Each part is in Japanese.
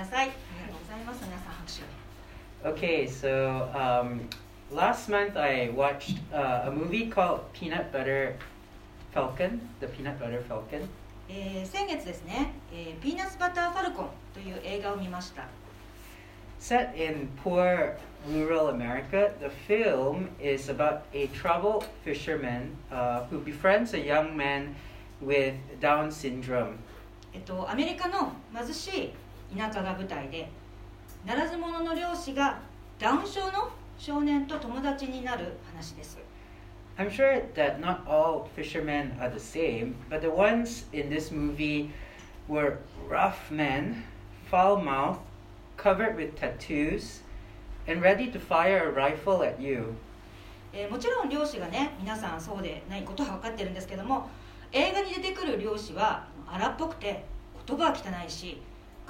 ださいありがとうございます皆さん拍手を Okay, so um, last month I watched uh, a movie called Peanut Butter Falcon, The Peanut Butter Falcon. えー先月ですね、えーピーナッツバターファルコンという映画を見ました Set in poor rural America, the film is about a troubled fisherman uh, who befriends a young man with Down syndrome. えっとアメリカの貧しい田舎が舞台でならず者の漁師がダウン症の少年と友達になる話です I'm sure that not all fishermen are the same, but the ones in this movie were rough men, foul mouthed, covered with tattoos, and ready to fire a rifle at you. えーもちろん漁師がね皆さんそうでないことは分かってるんですけども映画に出てくる漁師は荒っぽくて言葉は汚いし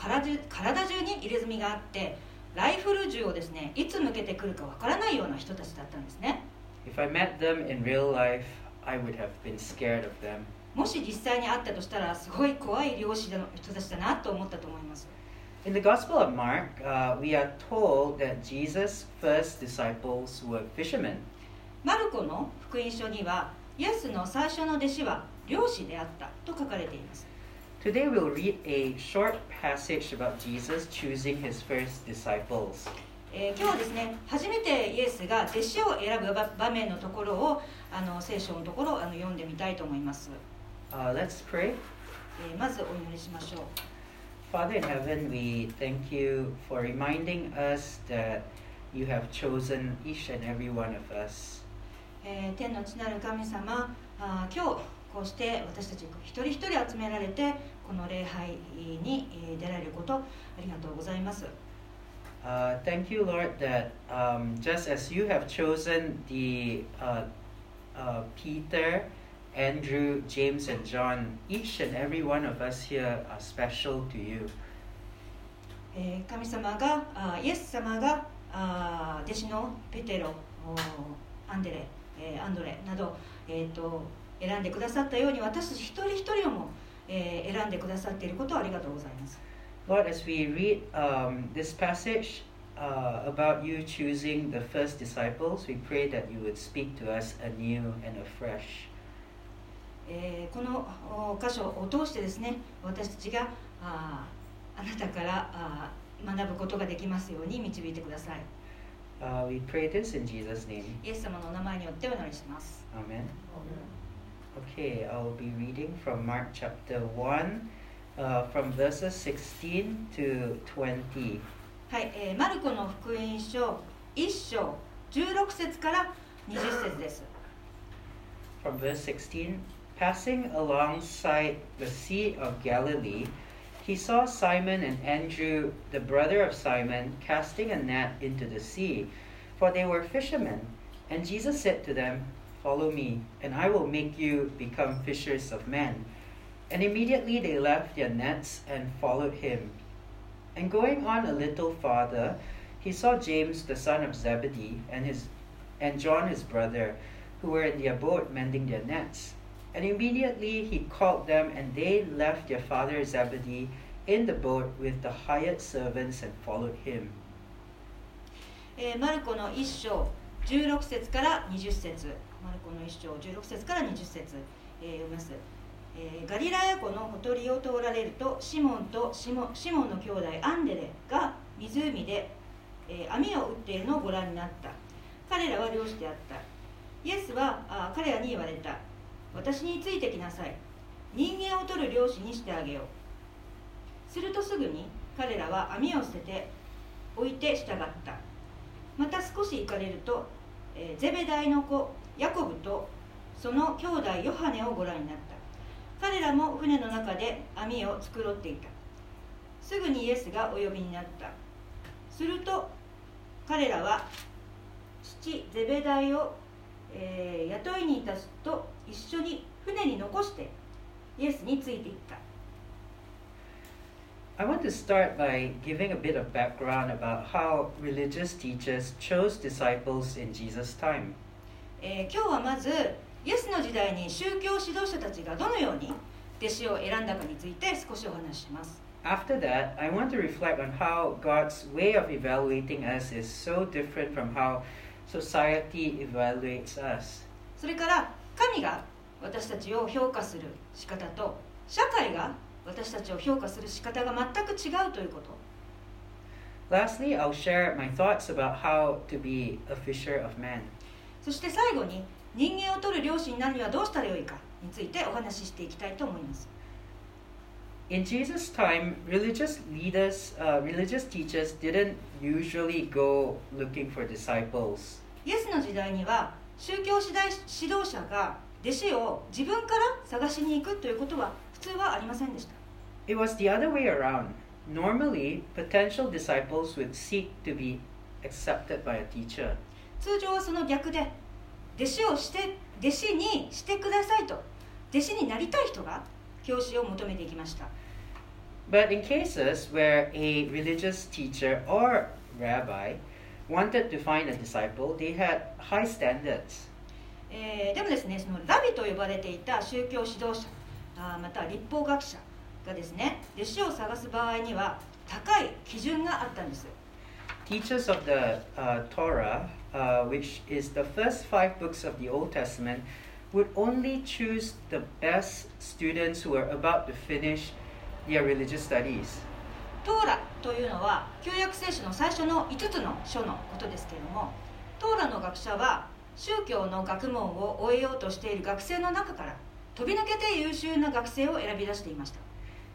体中体中に入れ墨があってライフル銃をですねいつ向けてくるか分からないような人たちだったんですね If I met them in real life, I would have been scared of them. もし実際に会ったとしたらすごい怖い漁師の人たちだなと思ったと思います In the Gospel of Mark, uh, we are told that Jesus' first disciples were fishermen. マルコの福音書にはイエスの最初の弟子は漁師であったと書かれています Today we'll read a short passage about Jesus choosing his first disciples. えー今日はですね初めてイエスが弟子を選ぶ場場面のところをあの聖書のところをあの読んでみたいと思います、 Uh, let's pray. えーまずお祈りしましょう Father in heaven, we thank you for reminding us that you have chosen each and every one of us. えー天の地なる神様あー今日 こうして私たち一人一人集められてこの礼拝にえー出られることありがとうございます Uh, thank you, Lord, that um, just as you have chosen the uh, uh, Peter, Andrew, James, and John, each and every one of us here are special to you. えー神様がイエス様が弟子のペテロアンデレ、えーアンドレなど、えー、と選んでくださったように私たち一人一人をも、えー選んでくださっていることをありがとうございます Lord, as we read um, this passage uh, about you choosing the first disciples, we pray that you would speak to us anew and afresh. えーこのお箇所を通してですね私たちがあーあなたからあー学ぶことができますように導いてください Uh, we pray this in Jesus' name. イエス様のお名前によってお祈りします Amen. Okay, I'll be reading from Mark chapter 1, uh, from verses 16 to 20. はい、えーマルコの福音書1章16節から20節です From verse 16 Passing alongside the Sea of Galilee, he saw Simon and Andrew, the brother of Simon, casting a net into the sea, for they were fishermen. And Jesus said to them, Follow me, and I will make you become fishers of men. And immediately they left their nets and followed him. And going on a little farther, he saw James the son of Zebedee and his and John his brother, who were in their boat mending their nets. And immediately he called them, and they left their father Zebedee in the boat with the hired servants and followed him. えーマルコの1章16節から20節 マルコの1章16節から20節、えー読みます、えーガリラヤ湖のほとりを通られるとシモンとシモシモンの兄弟アンデレが湖で、えー網を打っているのをご覧になった。彼らは漁師であった。イエスはあ彼らに言われた。私についてきなさい。人間を取る漁師にしてあげよう。するとすぐに彼らは網を捨てて置いて従った。また少し行かれると、えーゼベダイの子ヤコブとその兄弟ヨハネをご覧になった彼らも船の中で網を繕っていたすぐにイエスがお呼びになったすると彼らは父ゼベダイを、えー雇いにいたと一緒に船に残してイエスについていった I want to start by giving a bit of background about how religious teachers chose disciples in Jesus' time. えー今日はまずイエスの時代に宗教指導者たちがどのように弟子を選んだかについて少しお話しします、after that, I want to reflect on how God's way of evaluating us is so different from how society evaluates us. それから神が私たちを評価する仕方と社会が私たちを評価する仕方が全く違うということ Lastly, I'll share my thoughts about how to be a fisher of men. そして最後に人間を取る漁師になるにはどうしたらよいかについてお話ししていきたいと思います In Jesus' time, religious leaders, uh, religious teachers didn't usually go looking for disciples. イエスの時代には宗教指導指導者が弟子を自分から探しに行くということは普通はありませんでした It was the other way around. Normally, potential disciples would seek to be accepted by a teacher. 通常はその逆で弟子をして弟子にしてくださいと弟子になりたい人が教師を求めていきました But in cases where a religious teacher or rabbi wanted to find a disciple, they had high standards. えーでもですねそのラビと呼ばれていた宗教指導者あーまたは立法学者がですね弟子を探す場合には高い基準があったんです Teachers of the uh, Torah, uh, which is the first five books of the Old Testament, would only choose the best students who were about to finish their religious studies. トーラというのは旧約聖書の最初の5つの書のことですけれどもトーラの学者は宗教の学問を終えようとしている学生の中から飛び抜けて優秀な学生を選び出していました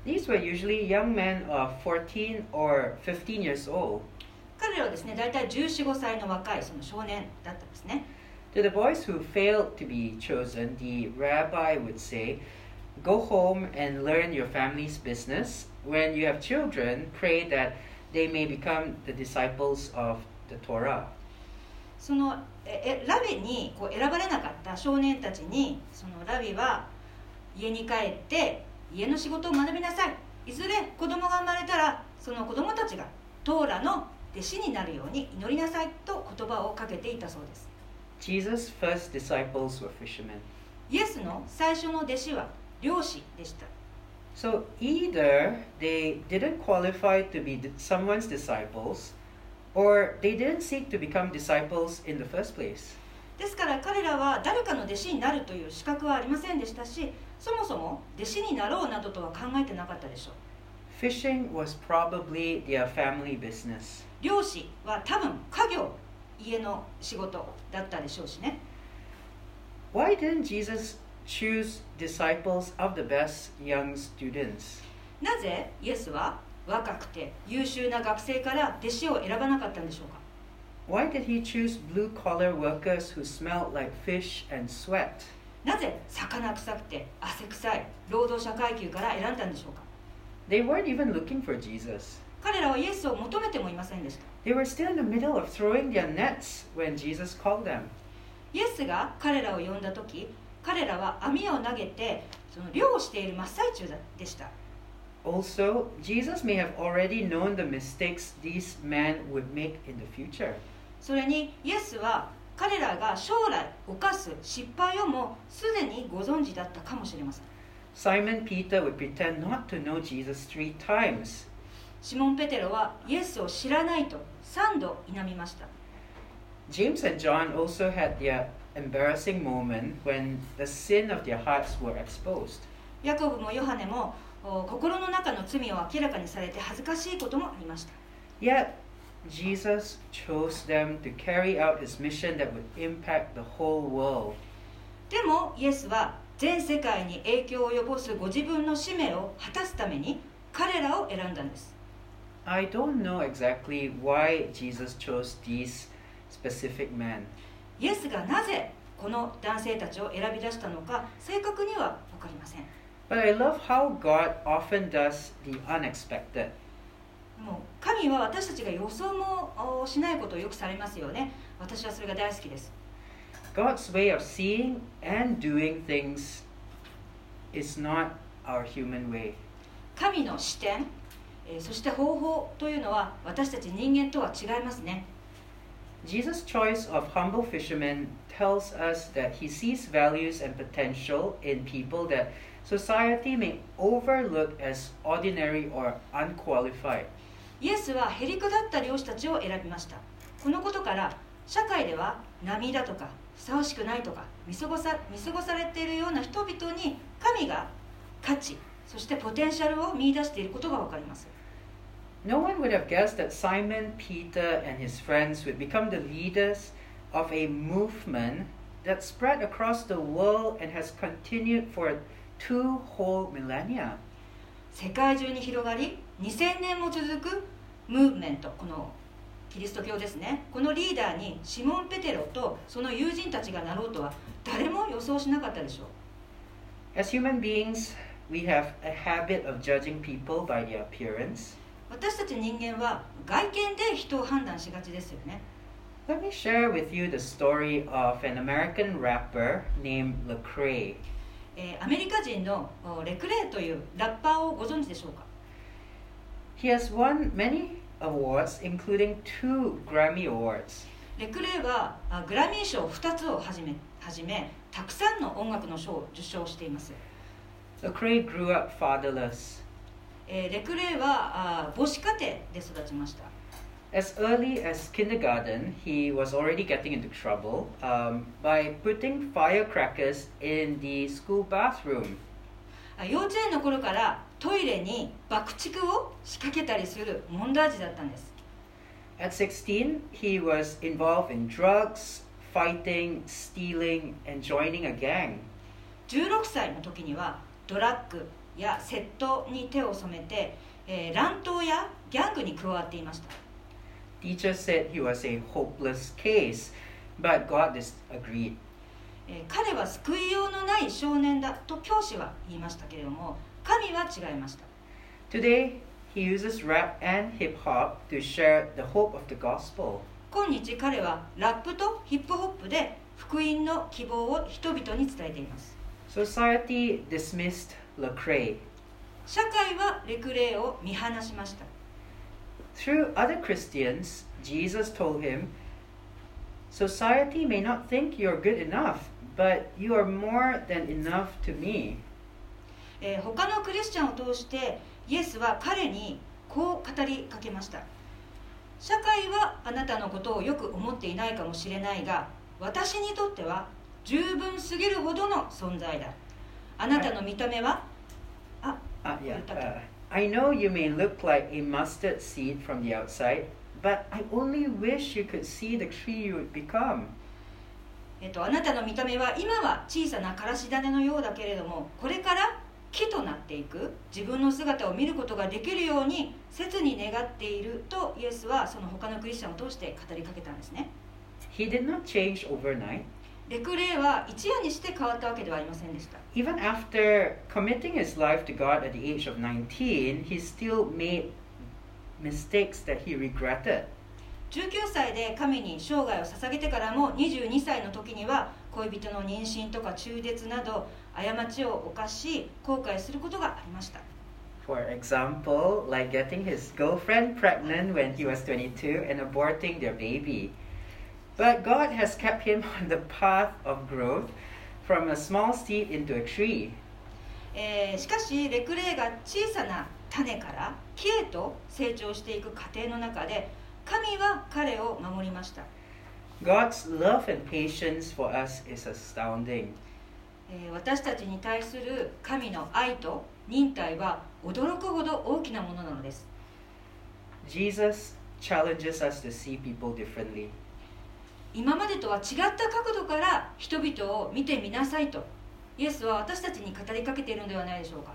These were usually young men of 14 or 15 years old. 彼らはですね大体1415歳の若いその少年だったんですね To the boys who failed to be chosen, the rabbi would say, Go home and learn your family's business. When you have children, pray that they may become the disciples of the Torah. そのええラビにこう選ばれなかった少年たちにそのラビは家に帰って家の仕事を学びなさいいずれ子供が生まれたらその子供たちがトーラの弟子になるように祈りなさいと言葉をかけていたそうです Jesus' first disciples were fishermen. イエスの最初の弟子は漁師でした So either they didn't qualify to be someone's disciples, or they didn't seek to become disciples in the first place. ですから彼らは誰かの弟子になるという資格はありませんでしたしそもそも弟子になろうなどとは考えてなかったでしょう Fishing was probably their family business. 漁師は多分家業家の仕事だったでしょうしね Why didn't Jesus choose disciples of the best young students? なぜイエスは若くて優秀な学生から弟子を選ばなかったんでしょうか Why did he choose blue collar workers who smelled like fish and sweat? なぜ魚臭くて汗臭い労働者階級から選んだんでしょうか They weren't even looking for Jesus. 彼らはイエスを求めてもいませんでした They were still in the middle of throwing their nets when Jesus called them. イエスが彼らを呼んだ時彼らは網を投げてその漁をしている真っ最中でした Also, Jesus may have already known the mistakes these men would make in the future. それにイエスは彼らが将来犯す失敗をもすでにご存知だったかもしれません Simon Peter would pretend not to know Jesus three times. シモン・ペテロはイエスを知らないと3度否みました James and John also had their embarrassing moment when the sin of their hearts were exposed. ヤコブもヨハネもお心の中の罪を明らかにされて恥ずかしいこともありました Yet, Jesus chose them to carry out his mission that would impact the whole world. でもイエスは全世界に影響を及ぼすご自分の使命を果たすために彼らを選んだんです I don't know exactly why Jesus chose these specific men. イエスがなぜこの男性たちを選び出したのか正確には分かりません But I love how God often does the unexpected. もう神は私たちが予想もおしないことをよくされますよね私はそれが大好きです God's way of seeing and doing things is not our human way. 神の視点、えーそして方法というのは私たち人間とは違いますね Jesus' choice of humble fishermen tells us that he sees values and potential in people that society may overlook as ordinary or unqualified. イエスはへりくだった漁師たちを選びましたこのことから社会では涙とかふさわしくないとか見過ごさ見過ごされているような人々に神が価値そしてポテンシャルを見出していることが分かります No one would have guessed that Simon Peter and his friends would become the leaders of a movement that spread across the world and has continued for two whole millennia. 世界中に広がり2000年も続くムーブメントこのキリスト教ですねこのリーダーにシモン・ペテロとその友人たちがなろうとは誰も予想しなかったでしょう As human beings, we have a habit of judging people by their appearance. 私たち人間は外見で人を判断しがちですよね Let me share with you the story of an American rapper named Lecrae. えーアメリカ人のおレクレイというラッパーをご存知でしょうか He has won many awards, including two Grammy Awards. レクレイはあグラミー賞2つをはじめはじめたくさんの音楽の賞を受賞しています、Lecrae grew up fatherless. えーレクレイはあ母子家庭で育ちました As early as kindergarten, he was already getting into trouble um, by putting firecrackers in the school bathroom. あ幼稚園の頃からトイレに爆竹を仕掛けたりする問題児だったんです At 16, he was involved in drugs, fighting, stealing, and joining a gang. 16歳の時には ドラッグや窃盗に手を染めて、えー乱闘やギャングに加わっていました Teachers said he was a hopeless case, but God disagreed. えー彼は救いようのない少年だと教師は言いましたけれども神は違いました Today, he uses rap and hip hop to share the hope of the gospel. 今日彼はラップとヒップホップで福音の希望を人々に伝えています Society dismissed Lecrae. 社会はレクレイを見放しました Through other Christians, Jesus told him, Society may not think you're good enough, but you are more than enough to me. えー他のクリスチャンを通してイエスは彼にこう語りかけました社会はあなたのことをよく思っていないかもしれないが私にとっては十分すぎるほどの存在だあなたの見た目はあ Uh, yeah. Okay. uh, I know you may look like a mustard seed from the outside, but I only wish you could see the tree you would become. えっと、あなたの見た目は今は小さなからし種のようだけれどもこれから木となっていく自分の姿を見ることができるように切に願っているとイエスはその他のクリスチャンを通して語りかけたんですね He did not change overnight. レクレイは一夜にして変わったわけではありませんでした Even after committing his life to God at the age of 19, he still made mistakes that he regretted. 19歳で神に生涯を捧げてからも22歳の時には恋人の妊娠とか中絶など過ちを犯し後悔することがありました For example, like getting his girlfriend pregnant when he was 22 and aborting their baby. But God has kept him on the path of growth from a small seed into a tree. えーしかしレクレイが小さな種から木へと成長していく過程の中で神は彼を守りました God's love and patience for us is astounding. えー私たちに対する神の愛と忍耐は驚くほど大きなものなのです Jesus challenges us to see people differently. 今までとは違った角度から人々を見てみなさいとイエスは私たちに語りかけているのではないでしょうか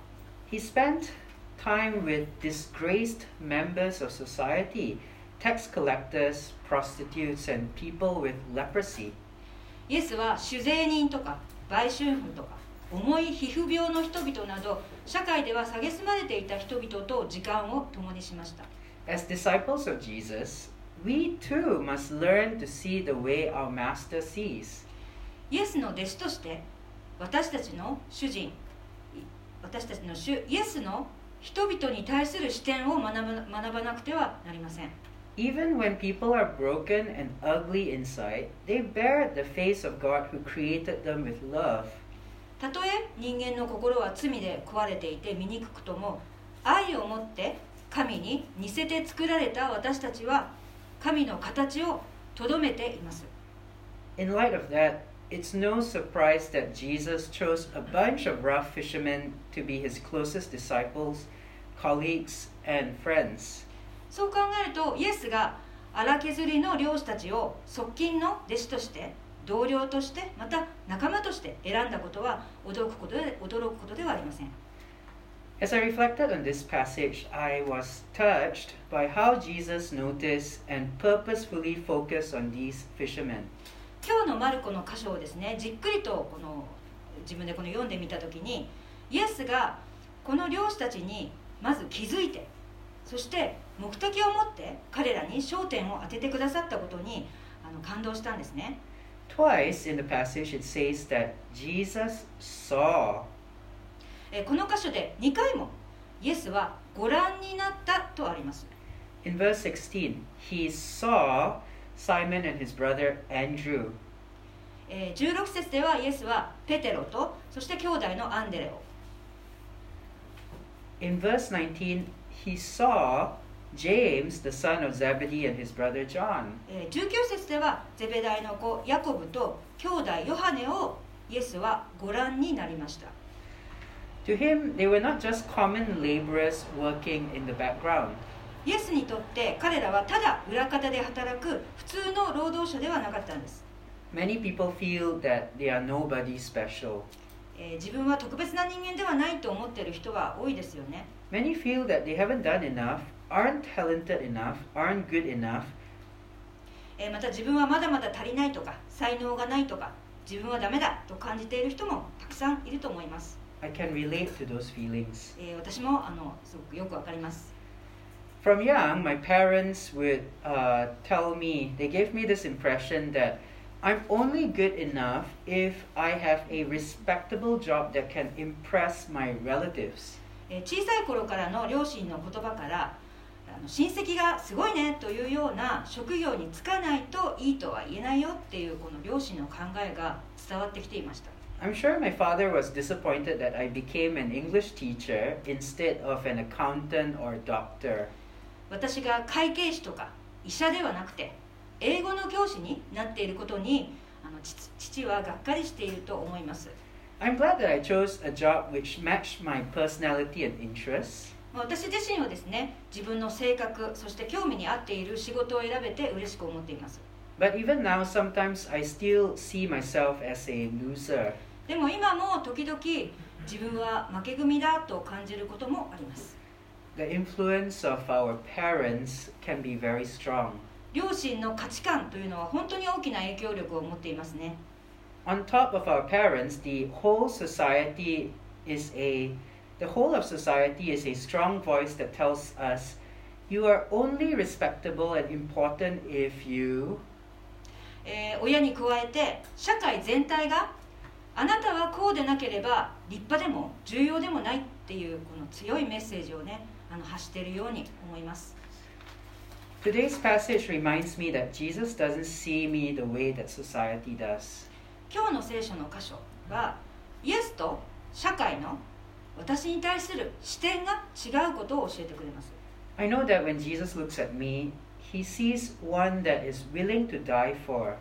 He spent time with disgraced members of society, tax collectors, prostitutes, and people with leprosy. イエスは酒税人とか売春婦とか重い皮膚病の人々など社会では蔑まれていた人々と時間を共にしました As disciples of Jesus, we too must learn to see the way our Master sees. イエスの弟子として私たちの主人い私たちの主イエスの人々に対する視点を学ば学ばなくてはなりません Even when people are broken and ugly inside, they bear the face of God who created them with love. たとえ人間の心は罪で壊れていて醜くとも愛を持って神に似せて作られた私たちは神の形をとどめています In light of that, it's no surprise that Jesus chose a bunch of rough fishermen to be his closest disciples, colleagues, and friends. そう考えるとイエスが荒削りの漁師たちを側近の弟子として同僚としてまた仲間として選んだことは驚くことで驚くことではありません As I reflected on this passage, I was touched by how Jesus noticed and purposefully focused on these fishermen. 今日のマルコの箇所をですねじっくりとこの自分でこの読んでみた時にイエスがこの漁師たちにまず気づいてそして目的を持って彼らに焦点を当ててくださったことにあの感動したんですね Twice in the passage, it says that Jesus saw. えーこの箇所で2回もイエスはご覧になったとあります In verse 16, he saw Simon and his brother Andrew. えー16節ではイエスはペテロとそして兄弟のアンデレを In verse 19, he saw James, the son of Zebedee, and his brother John. えー19節ではゼベダイの子ヤコブと兄弟ヨハネをイエスはご覧になりました To him, they were not just common laborers working in the background. イエスにとって彼らはただ裏方で働く普通の労働者ではなかったんです、Many people feel that they are nobody special. えー自分は特別な人間ではないと思っている人は多いですよね Many feel that they haven't done enough, aren't talented enough, aren't good enough, えーまた自分はまだまだ足りないとか才能がないとか自分はダメだと感じている人もたくさんいると思います、I can relate to those feelings. えー私もあのすごくよくわかります From young, my parents would uh, tell me, they gave me this impression that I'm only good enough if I have a respectable job that can impress my relatives. えー小さい頃からの両親の言葉から親戚がすごいねというような職業に就かないといいとは言えないよっていうこの両親の考えが伝わってきていました I'm sure my father was disappointed that I became an English teacher instead of an accountant or doctor. 私が会計士とか医者ではなくて英語の教師になっていることにあの父父はがっかりしていると思います I'm glad that I chose a job which matched my personality and interests. まあ私自身はですね自分の性格そして興味に合っている仕事を選べて嬉しく思っています But even now, sometimes I still see myself as a loser. でも今も時々自分は負け組だと感じることもあります The influence of our parents can be very strong. 両親の価値観というのは本当に大きな影響力を持っていますね On top of our parents, the whole society is a the whole of society is a strong voice that tells us you are only respectable and important if you えー親に加えて社会全体があなたはこうでなければ立派でも重要でもないっていうこの強いメッセージをねあの発しているように思います Today's passage reminds me that Jesus doesn't see me the way that society does. 今日の聖書の箇所はイエスと社会の私に対する視点が違うことを教えてくれます I know that when Jesus looks at me, he sees one that is willing to die for.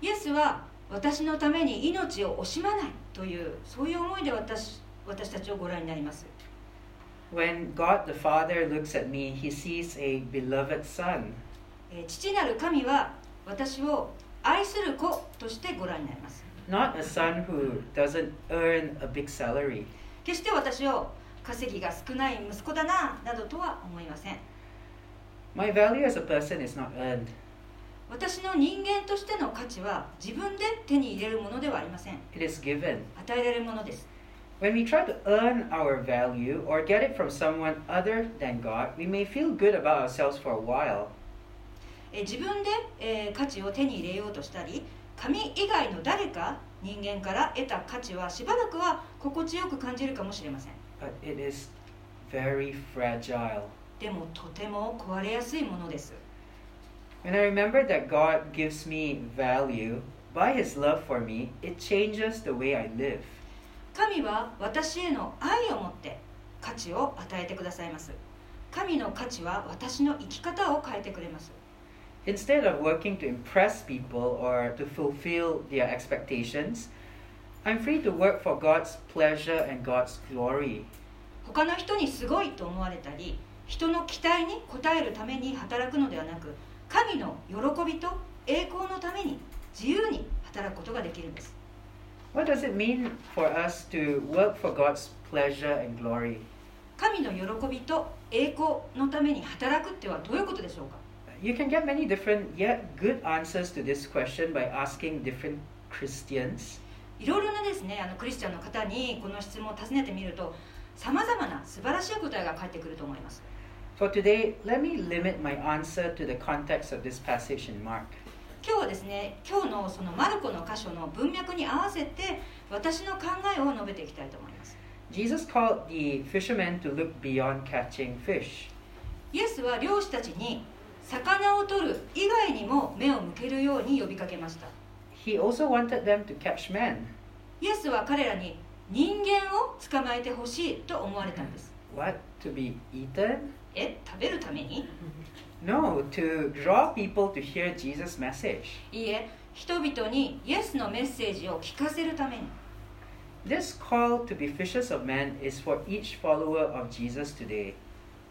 イエスは私のために命を惜しまないというそういう思いで私私たちをご覧になります When God the Father looks at me, he sees a beloved son. えー父なる神は私を愛する子としてご覧になります Not a son who doesn't earn a big salary. 決して私を稼ぎが少ない息子だななどとは思いません My value as a person is not earned. 私の人間としての価値は自分で手に入れるものではありません It is given. 与えられるものです When we try to earn our value or get it from someone other than God, we may feel good about ourselves for a while. えー自分で、えー価値を手に入れようとしたり神以外の誰か人間から得た価値はしばらくは心地よく感じるかもしれません But it is very fragile. でもとても壊れやすいものです When I remember that God gives me value by His love for me, it changes the way I live. 神は私への愛を持って価値を与えてくださいます神の価値は私の生き方を変えてくれます Instead of working to impress people or to fulfill their expectations, I'm free to work for God's pleasure and God's glory. 他の人にすごいと思われたり人の期待に応えるために働くのではなく 神の喜びと栄光のために自由に働くことができるんです What does it mean for us to work for God's pleasure and glory? 神の喜びと栄光のために働くってはどういうことでしょうか You can get many different yet good answers to this question by asking different Christians. いろいろなですねあのクリスチャンの方にこの質問を尋ねてみるとさまざまな素晴らしい答えが返ってくると思います For today, let me limit my answer to the context of this passage in Mark. 今日はですね今日のそのマルコの箇所の文脈に合わせて私の考えを述べていきたいと思います Jesus called the fishermen to look beyond catching fish. イエスは漁師たちに魚を取る以外にも目を向けるように呼びかけました He also wanted them to catch men. イエスは彼らに人間を捕まえてほしいと思われたんです What? To be eaten? え食べるために No, to draw people to hear Jesus' message. いいえ人々にイエスのメッセージを聞かせるために This call to be fishers of men is for each follower of Jesus today.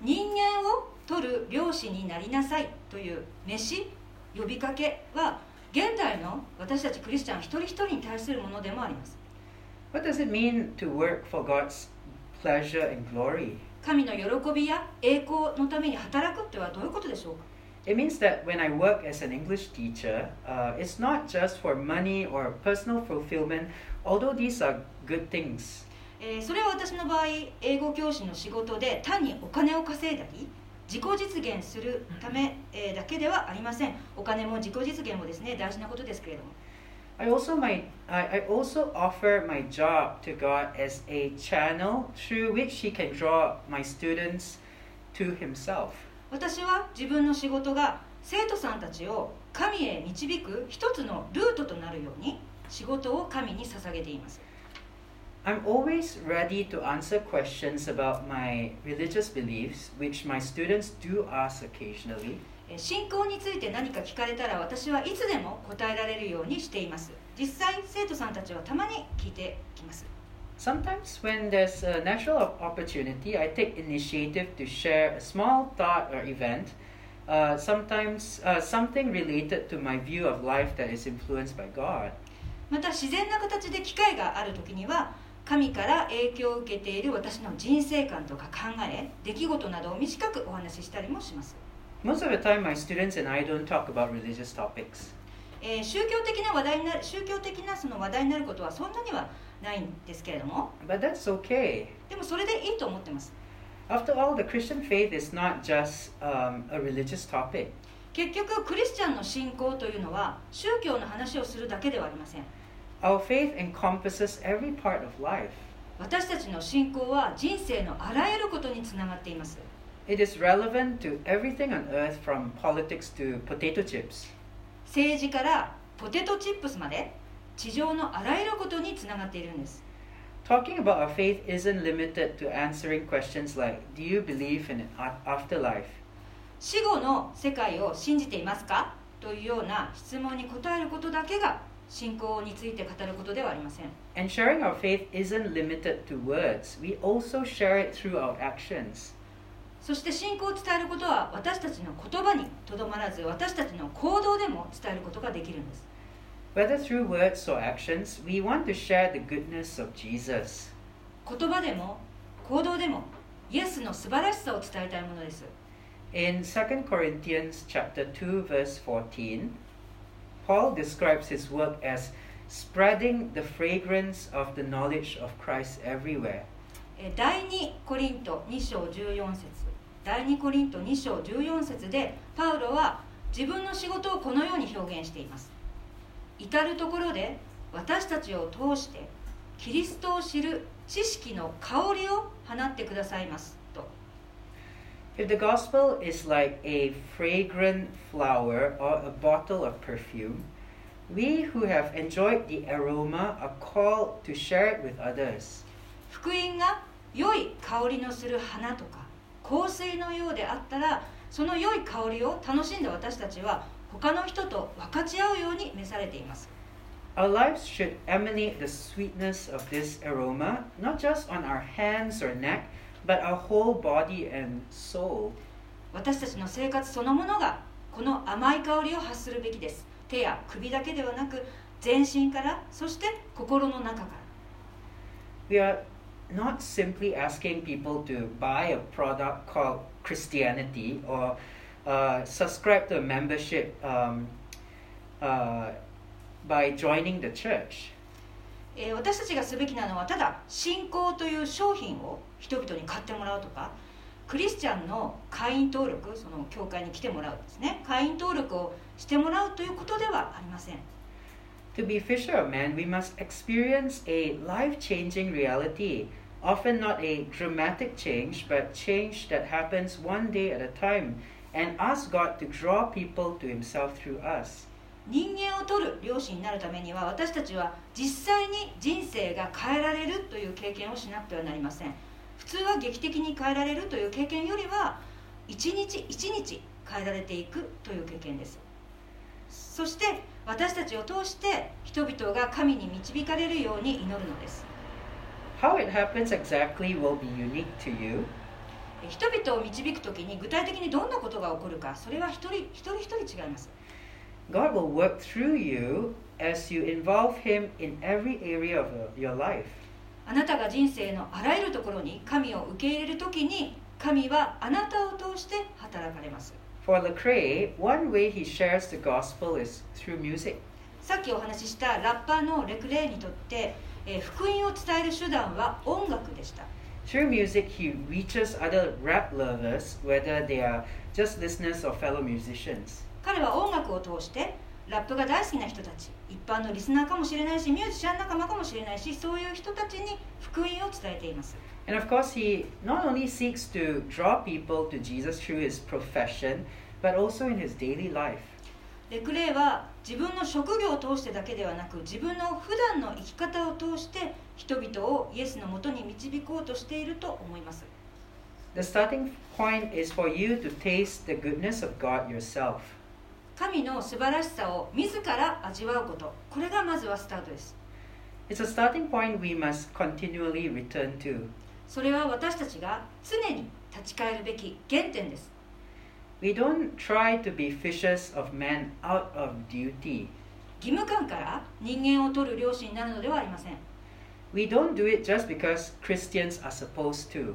人間を取る漁師になりなさいという飯呼びかけは現代の私たちクリスチャン一人一人に対するものでもあります What does it mean to work for God's pleasure and glory? 神の喜びや栄光のために働くってはどういうことでしょうか It means that when I work as an English teacher, uh, it's not just for money or personal fulfillment, although these are good things. えーそれは私の場合英語教師の仕事で単にお金を稼いだり自己実現するため、えーだけではありませんお金も自己実現もですね大事なことですけれども I also my I, I also offer my job to God as a channel through which He can draw my students to Himself. 私は自分の仕事が生徒さんたちを神へ導く一つのルートとなるように仕事を神に捧げています I'm always ready to answer questions about my religious beliefs, which my students do ask occasionally. えー信仰について何か聞かれたら私はいつでも答えられるようにしています実際生徒さんたちはたまに聞いてきます Sometimes, when there's a natural op- opportunity, I take initiative to share a small thought or event. Uh, sometimes, uh, something related to my view of life that is influenced by God. また自然な形で機会がある時には神から影響を受けている私の人生観とか考え出来事などを短くお話ししたりもします、Most of the time, my students and I don't talk about religious topics. えー宗教的な話題になる宗教的なその話題になることはそんなにはないんですけれども But that's okay. でもそれでいいと思ってます After all, the Christian faith is not just um, a religious topic. 結局クリスチャンの信仰というのは宗教の話をするだけではありません Our faith encompasses every part of life. 私たちの信仰は人生のあらゆることにつながっています It is relevant to everything on earth from politics to potato chips. 政治からポテトチップスまで地上のあらゆることにつながっているんです Talking about our faith isn't limited to answering questions like Do you believe in an a- afterlife? 死後の世界を信じていますかというような質問に答えることだけが信仰について語ることではありません And sharing our faith isn't limited to words, we also share it through our actions. そして信仰を伝えることは私たちの言葉にとどまらず私たちの行動でも伝えることができるんです Whether through words or actions, we want to share the goodness of Jesus. 言葉でも行動でもイエスの素晴らしさを伝えたいものです In 2 Corinthians chapter 2 verse 14, Paul describes his work as spreading the fragrance of the knowledge of Christ everywhere. えー第2コリント2章14節第2コリント2章14節でパウロは自分の仕事をこのように表現しています至る所で私たちを通してキリストを知る知識の香りを放ってくださいますと If the gospel is like a fragrant flower or a bottle of perfume, We who have enjoyed the aroma are called to share it with others. 福音が良い香りのする花とか香水のようであったらその良い香りを楽しんだ私たちは他の人と分かち合うように召されています Our lives should emanate the sweetness of this aroma, not just on our hands or neck, but our whole body and soul. 私たちの生活そのものがこの甘い香りを発するべきです手や首だけではなく全身からそして心の中から We are not simply asking people to buy a product called Christianity or uh, subscribe to a membership um, uh, by joining the church. えー私たちがすべきなのはただ信仰という商品を人々に買ってもらうとかクリスチャンの会員登録その教会に来てもらうですね会員登録をしてもらうということではありません To be fisher of men, we must experience a life changing reality. Often not a dramatic change, but change that happens one day at a time, and ask God to draw people to Himself through us. 人間を取る漁師になるためには私たちは実際に人生が変えられるという経験をしなくてはなりません。普通は劇的に変えられるという経験よりは一日一日変えられていくという経験です。そして私たちを通して人々が神に導かれるように祈るのです。How it happens exactly will be unique to you, 人々を導く時に具体的にどんなことが起こるかそれは一人一人一人違います God will work through you as you involve Him in every area of your life. あなたが人生のあらゆるところに神を受け入れる時に神はあなたを通して働かれます For Lecrae, one way he shares the gospel is through music. さっきお話ししたラッパーのレクレイにとって、えー福音を伝える手段は音楽でした Through music, he reaches other rap lovers, whether they are just listeners or fellow musicians. 彼は音楽を通してラップが大好きな人たち一般のリスナーかもしれないしミュージシャン仲間かもしれないしそういう人たちに福音を伝えています And of course, he not only seeks to draw people to Jesus through his profession, but also in his daily life. レクレイは自分の職業を通してだけではなく自分の普段の生き方を通して人々をイエスのもとに導こうとしていると思います The starting point is for you to taste the goodness of God yourself. 神の素晴らしさを自ら味わうことこれがまずはスタートです It's a starting point we must continually return to. それは私たちが常に立ち返るべき原点です We don't try to be fishers of men out of duty. 義務感から人間を取る漁師になるのではありません We don't do it just because Christians are supposed to.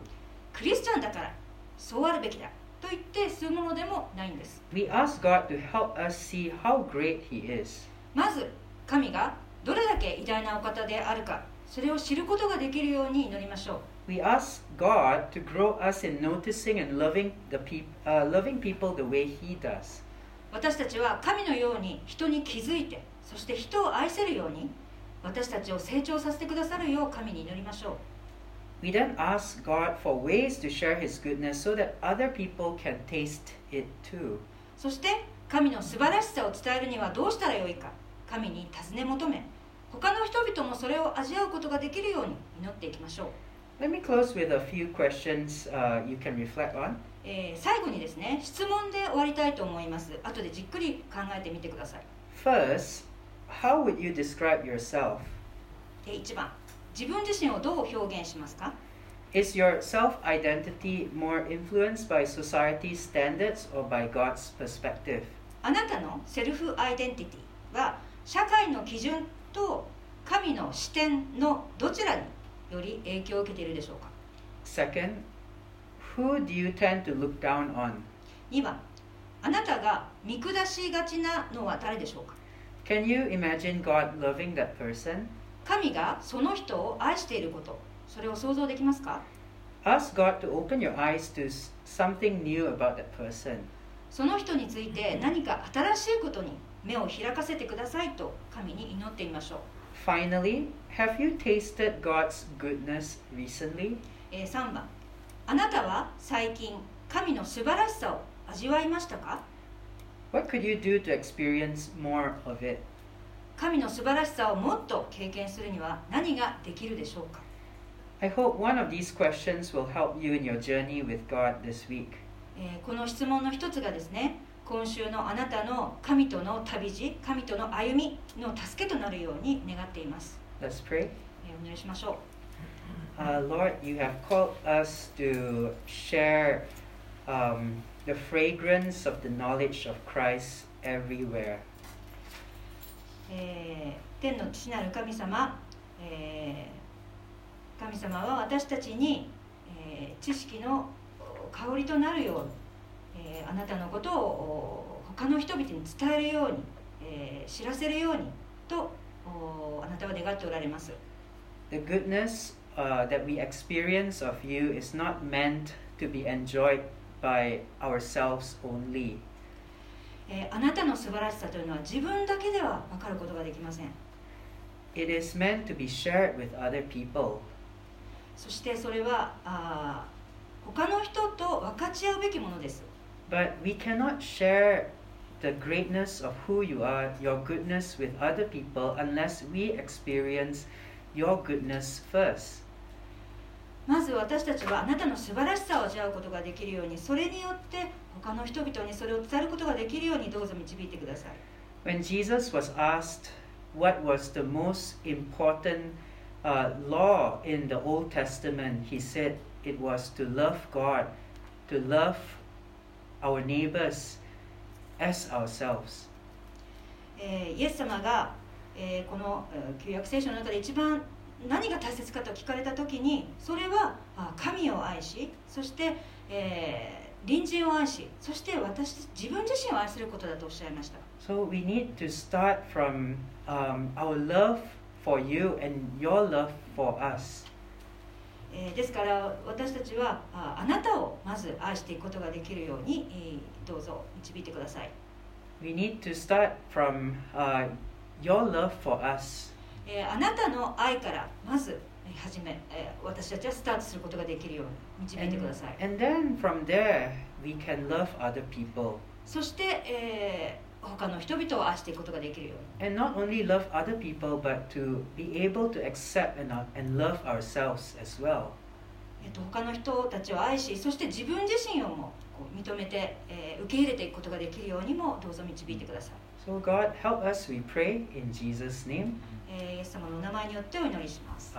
クリスチャンだからそうあるべきだと言ってするものでもないんです We ask God to help us see how great He is. まず神がどれだけ偉大なお方であるかそれを知ることができるように祈りましょう We ask God to grow us in noticing and loving the peop- uh, loving people the way He does. 私たちは神のように人に気づいてそして人を愛せるように私たちを成長させてくださるよう神に祈りましょう We then ask God for ways to share His goodness so that other people can taste it too. そして神の素晴らしさを伝えるにはどうしたらよいか神に尋ね求め他の人々もそれを味わうことができるように祈っていきましょう、Let me close with a few questions uh, you can reflect on. えー最後にですね質問で終わりたいと思います後でじっくり考えてみてください First, how would you describe yourself? で1番自分自身をどう表現しますか Is your self identity more influenced by society's standards or by God's perspective? あなたのセルフアイデンティティは社会の基準と神の視点のどちらにより影響を受けているでしょうか Second, who do you tend to look down on? 2番あなたが見下しがちなのは誰でしょうか Can you imagine God loving that person? 神がその人を愛していることそれを想像できますか Ask God to open your eyes to something new about that person. その人について何か新しいことに目を開かせてくださいと神に祈ってみましょう、Finally, have you tasted God's goodness recently? えー3番あなたは最近神の素晴らしさを味わいましたか What could you do to experience more of it? 神の素晴らしさをもっと経験するには何ができるでしょうか I hope one of these questions will help you in your journey with God this week. えーこの質問の一つがですね今週のあなたの神との旅路神との歩みの助けとなるように願っています、Let's pray. えーお願いしましょ Uh, Lord, you have called us to share um, the fragrance of the knowledge of Christ everywhere. う、えー天の父なる神様、えー神様は私たちに、えー知識のお香りとなるように、えーあなたのことをお他の人々に伝えるように、えー知らせるようにとおあなたは願っておられます The goodness uh, that we experience of you is not meant to be enjoyed by ourselves only. えーあなたの素晴らしさというのは自分だけでは分かることができません It is meant to be shared with other people. そしてそれはあー他の人と分かち合うべきものです But we cannot share the greatness of who you are, your goodness with other people, unless we experience your goodness first. まず私たちはあなたの素晴らしさを味わうことができるようにそれによって他の人々にそれを伝えることができるようにどうぞ導いてください When Jesus was asked what was the most important uh, law in the Old Testament, he said it was to love God, to love our neighbors as ourselves. えーイエス様が、えーこのえー旧約聖書の中で一番何が大切かと聞かれた時にそれはあ神を愛しそして、えー隣人を愛しそして私自分自身を愛することだとおっしゃいました So we need to start from um, our love for you and your love for us. えーですから私たちはああなたをまず愛していくことができるように、えーどうぞ導いてください、We need to start from uh, your love for us. えーあなたの愛からまずえー始め、えー私たちはスタートすることができるように導いてください And then from there, we can love other people. そして、えー他の人々を愛していくことができるように。People, 他の人たちを愛し、そして自分自身をも認めて、えー、受け入れていくことができるようにもどうぞ導いてください。So God, help イエス様の名前によってお祈りします。